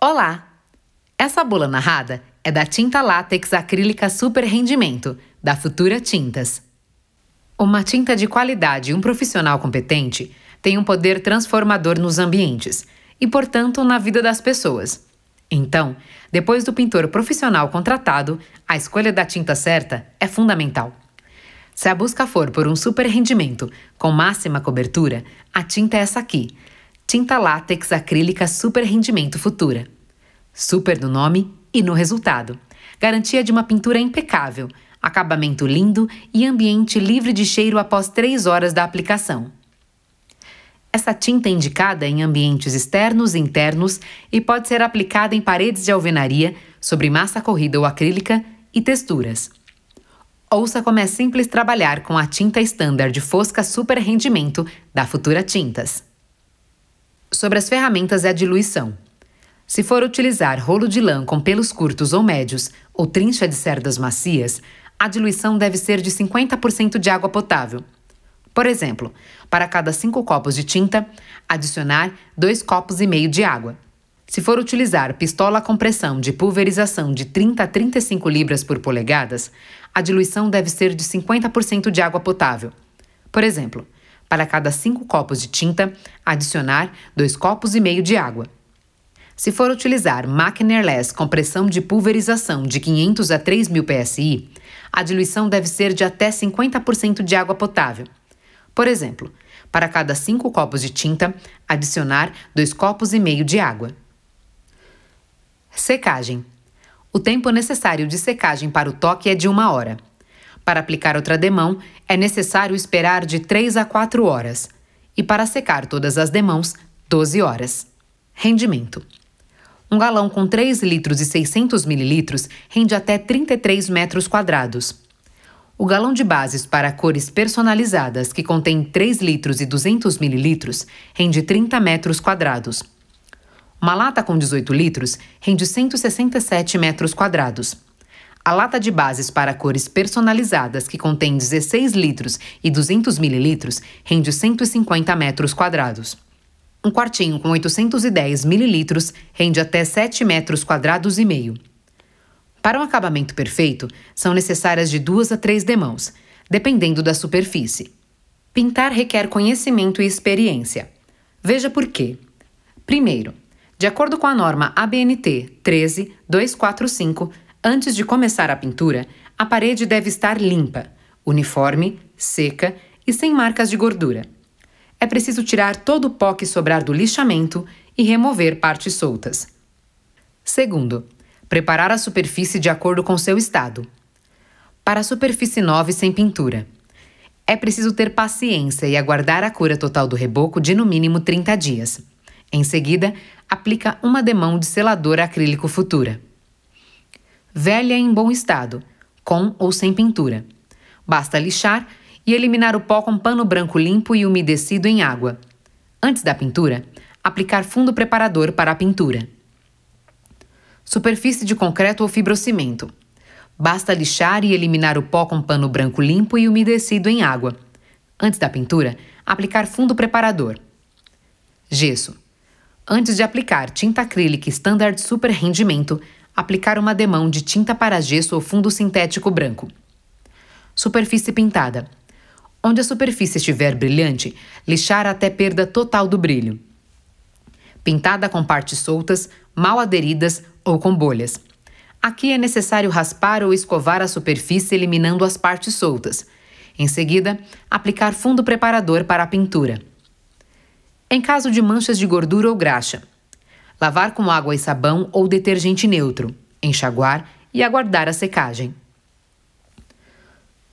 Olá! Essa bula narrada é da tinta látex acrílica super rendimento, da Futura Tintas. Uma tinta de qualidade e um profissional competente tem um poder transformador nos ambientes e, portanto, na vida das pessoas. Então, depois do pintor profissional contratado, a escolha da tinta certa é fundamental. Se a busca for por um super rendimento com máxima cobertura, a tinta é essa aqui, tinta látex acrílica super rendimento Futura. Super no nome e no resultado. Garantia de uma pintura impecável, acabamento lindo e ambiente livre de cheiro após 3 horas da aplicação. Essa tinta é indicada em ambientes externos e internos e pode ser aplicada em paredes de alvenaria, sobre massa corrida ou acrílica e texturas. Ouça como é simples trabalhar com a tinta standard fosca super rendimento da Futura Tintas. Sobre as ferramentas e a diluição. Se for utilizar rolo de lã com pelos curtos ou médios ou trincha de cerdas macias, a diluição deve ser de 50% de água potável. Por exemplo, para cada 5 copos de tinta, adicionar 2 copos e meio de água. Se for utilizar pistola com pressão de pulverização de 30 a 35 libras por polegadas, a diluição deve ser de 50% de água potável. Por exemplo, para cada 5 copos de tinta, adicionar 2 copos e meio de água. Se for utilizar máquina airless com pressão de pulverização de 500 a 3000 psi, a diluição deve ser de até 50% de água potável. Por exemplo, para cada 5 copos de tinta, adicionar 2 copos e meio de água. Secagem. O tempo necessário de secagem para o toque é de uma hora. Para aplicar outra demão, é necessário esperar de 3 a 4 horas. E para secar todas as demãos, 12 horas. Rendimento. Um galão com 3 litros e 600 mililitros rende até 33 metros quadrados. O galão de bases para cores personalizadas, que contém 3 litros e 200 mililitros, rende 30 metros quadrados. Uma lata com 18 litros rende 167 metros quadrados. A lata de bases para cores personalizadas, que contém 16 litros e 200 mililitros, rende 150 metros quadrados. Um quartinho com 810 mililitros rende até 7 metros quadrados e meio. Para um acabamento perfeito, são necessárias de duas a três demãos, dependendo da superfície. Pintar requer conhecimento e experiência. Veja por quê. Primeiro, de acordo com a norma ABNT 13245, Antes de começar a pintura, a parede deve estar limpa, uniforme, seca e sem marcas de gordura. É preciso tirar todo o pó que sobrar do lixamento e remover partes soltas. Segundo, preparar a superfície de acordo com seu estado. Para a superfície nova e sem pintura, é preciso ter paciência e aguardar a cura total do reboco de no mínimo 30 dias. Em seguida, aplica uma demão de selador acrílico futura velha em bom estado, com ou sem pintura. Basta lixar e eliminar o pó com pano branco limpo e umedecido em água. Antes da pintura, aplicar fundo preparador para a pintura. Superfície de concreto ou fibrocimento. Basta lixar e eliminar o pó com pano branco limpo e umedecido em água. Antes da pintura, aplicar fundo preparador. Gesso. Antes de aplicar tinta acrílica Standard Super Rendimento, aplicar uma demão de tinta para gesso ou fundo sintético branco. Superfície pintada. Onde a superfície estiver brilhante, lixar até perda total do brilho. Pintada com partes soltas, mal aderidas ou com bolhas. Aqui é necessário raspar ou escovar a superfície eliminando as partes soltas. Em seguida, aplicar fundo preparador para a pintura. Em caso de manchas de gordura ou graxa, lavar com água e sabão ou detergente neutro, enxaguar e aguardar a secagem.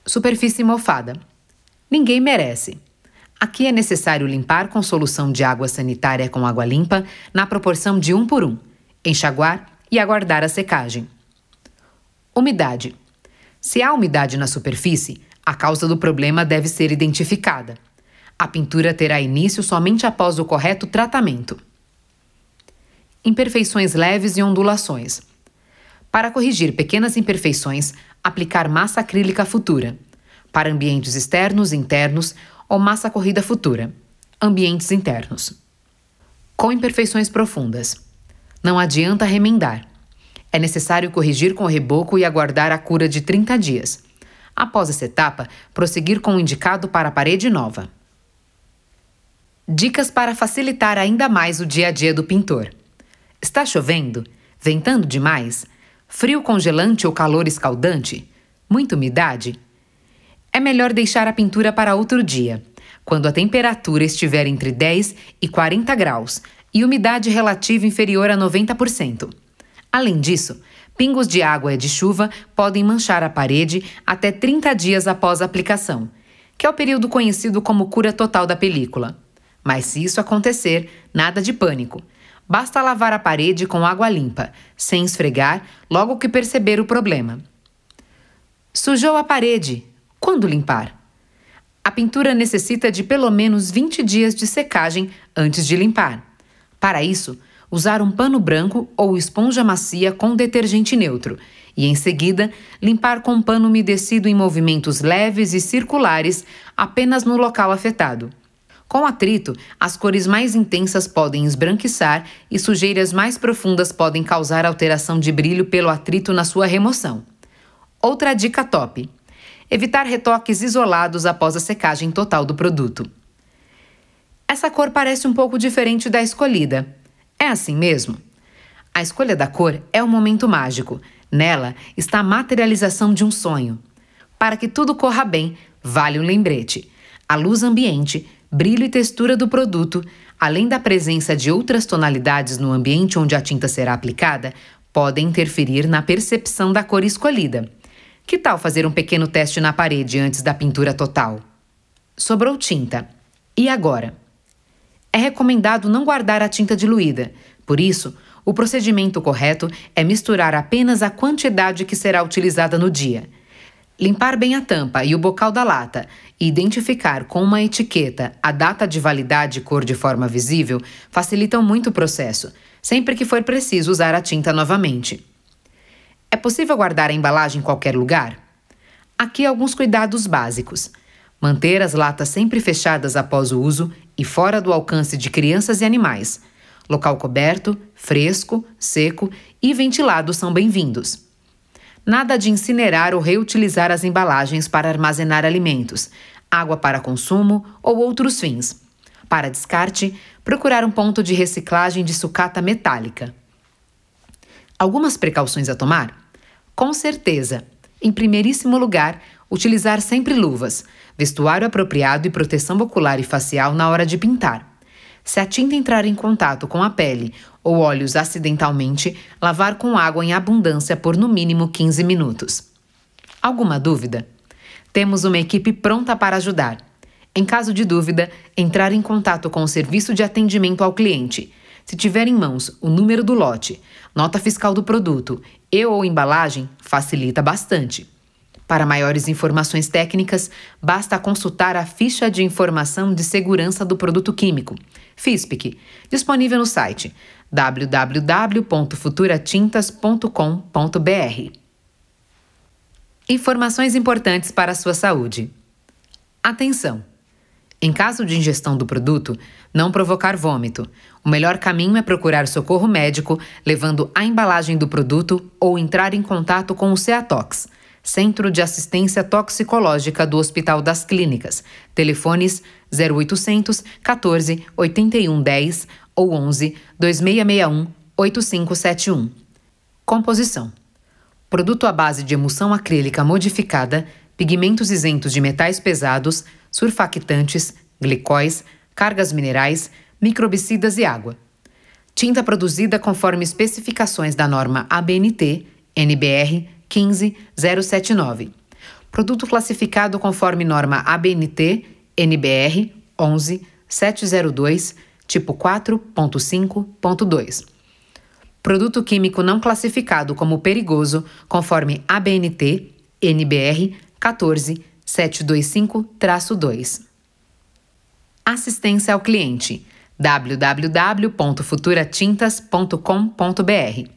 Superfície mofada. Ninguém merece. Aqui é necessário limpar com solução de água sanitária com água limpa na proporção de 1 por 1, enxaguar e aguardar a secagem. Umidade. Se há umidade na superfície, a causa do problema deve ser identificada. A pintura terá início somente após o correto tratamento imperfeições leves e ondulações. Para corrigir pequenas imperfeições, aplicar massa acrílica futura. Para ambientes externos e internos, ou massa corrida futura. Ambientes internos. Com imperfeições profundas. Não adianta remendar. É necessário corrigir com reboco e aguardar a cura de 30 dias. Após essa etapa, prosseguir com o indicado para a parede nova. Dicas para facilitar ainda mais o dia a dia do pintor. Está chovendo? Ventando demais? Frio congelante ou calor escaldante? Muita umidade? É melhor deixar a pintura para outro dia, quando a temperatura estiver entre 10 e 40 graus e umidade relativa inferior a 90%. Além disso, pingos de água e de chuva podem manchar a parede até 30 dias após a aplicação, que é o período conhecido como cura total da película. Mas se isso acontecer, nada de pânico. Basta lavar a parede com água limpa, sem esfregar, logo que perceber o problema. Sujou a parede. Quando limpar? A pintura necessita de pelo menos 20 dias de secagem antes de limpar. Para isso, usar um pano branco ou esponja macia com detergente neutro e, em seguida, limpar com pano umedecido em movimentos leves e circulares apenas no local afetado. Com atrito, as cores mais intensas podem esbranquiçar e sujeiras mais profundas podem causar alteração de brilho pelo atrito na sua remoção. Outra dica top: evitar retoques isolados após a secagem total do produto. Essa cor parece um pouco diferente da escolhida. É assim mesmo? A escolha da cor é um momento mágico. Nela está a materialização de um sonho. Para que tudo corra bem, vale um lembrete: a luz ambiente brilho e textura do produto, além da presença de outras tonalidades no ambiente onde a tinta será aplicada, podem interferir na percepção da cor escolhida. Que tal fazer um pequeno teste na parede antes da pintura total? Sobrou tinta. E agora? É recomendado não guardar a tinta diluída, por isso, o procedimento correto é misturar apenas a quantidade que será utilizada no dia. Limpar bem a tampa e o bocal da lata e identificar com uma etiqueta a data de validade e cor de forma visível facilitam muito o processo, sempre que for preciso usar a tinta novamente. É possível guardar a embalagem em qualquer lugar? Aqui alguns cuidados básicos. Manter as latas sempre fechadas após o uso e fora do alcance de crianças e animais. Local coberto, fresco, seco e ventilado são bem-vindos. Nada de incinerar ou reutilizar as embalagens para armazenar alimentos, água para consumo ou outros fins. Para descarte, procurar um ponto de reciclagem de sucata metálica. Algumas precauções a tomar? Com certeza. Em primeiríssimo lugar, utilizar sempre luvas, vestuário apropriado e proteção ocular e facial na hora de pintar. Se a tinta entrar em contato com a pele ou óleos acidentalmente, lavar com água em abundância por no mínimo 15 minutos. Alguma dúvida? Temos uma equipe pronta para ajudar. Em caso de dúvida, entrar em contato com o serviço de atendimento ao cliente. Se tiver em mãos o número do lote, nota fiscal do produto e ou embalagem, facilita bastante. Para maiores informações técnicas, basta consultar a ficha de informação de segurança do produto químico, FISPIC, disponível no site www.futuratintas.com.br. Informações importantes para a sua saúde. Atenção! Em caso de ingestão do produto, não provocar vômito. O melhor caminho é procurar socorro médico, levando a embalagem do produto ou entrar em contato com o CEATOX Centro de Assistência Toxicológica do Hospital das Clínicas. Telefones 0800 14 81 10 ou 11 2661 8571. Composição: Produto à base de emulsão acrílica modificada, pigmentos isentos de metais pesados, surfactantes, glicóis, cargas minerais, microbicidas e água. Tinta produzida conforme especificações da norma ABNT, NBR 15079. Produto classificado conforme norma ABNT NBR 11702, tipo 4.5.2. Produto químico não classificado como perigoso conforme ABNT NBR 14725-2. Assistência ao cliente www.futuratintas.com.br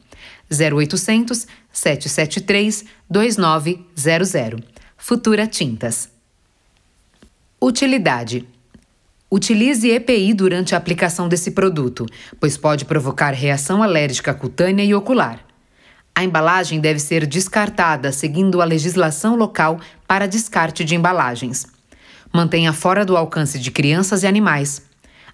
0800 773 2900. Futura Tintas. Utilidade: Utilize EPI durante a aplicação desse produto, pois pode provocar reação alérgica cutânea e ocular. A embalagem deve ser descartada seguindo a legislação local para descarte de embalagens. Mantenha fora do alcance de crianças e animais.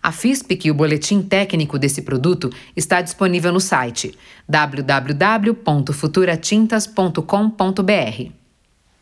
A FISPIC e o boletim técnico desse produto está disponível no site www.futuratintas.com.br.